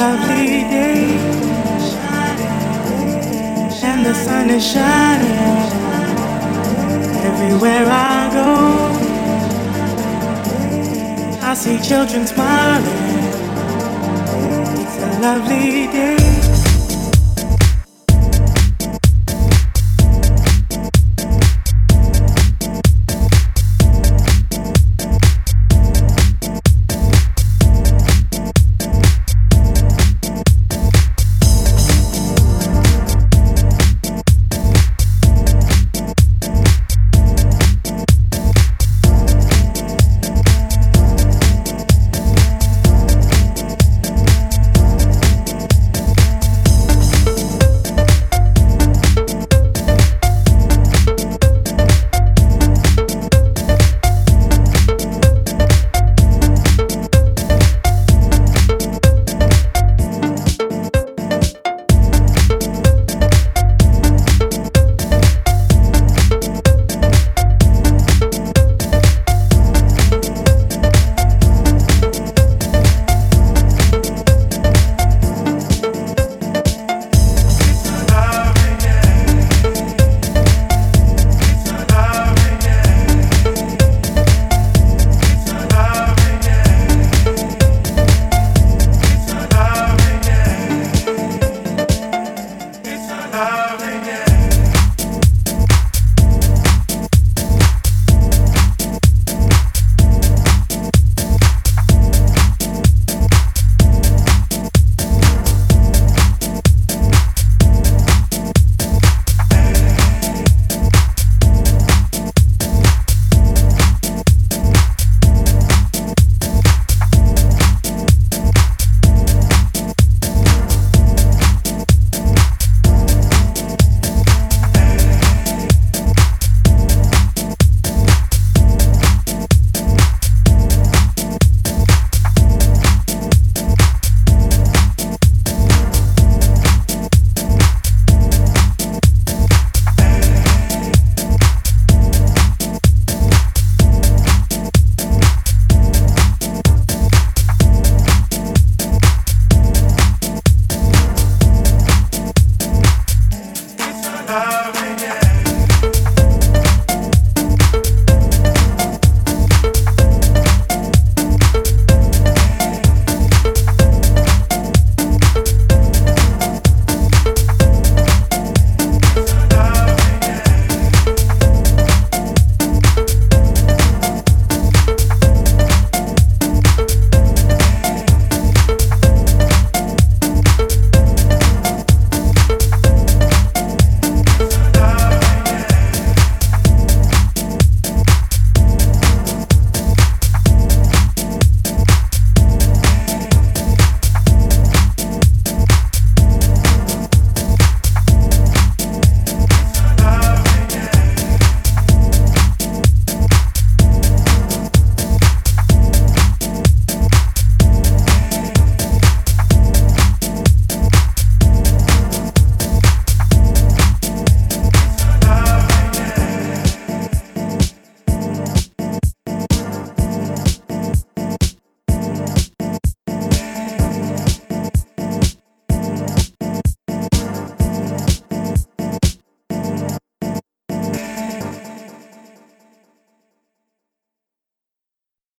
Lovely day, and the sun is shining everywhere I go. I see children smiling. It's a lovely day.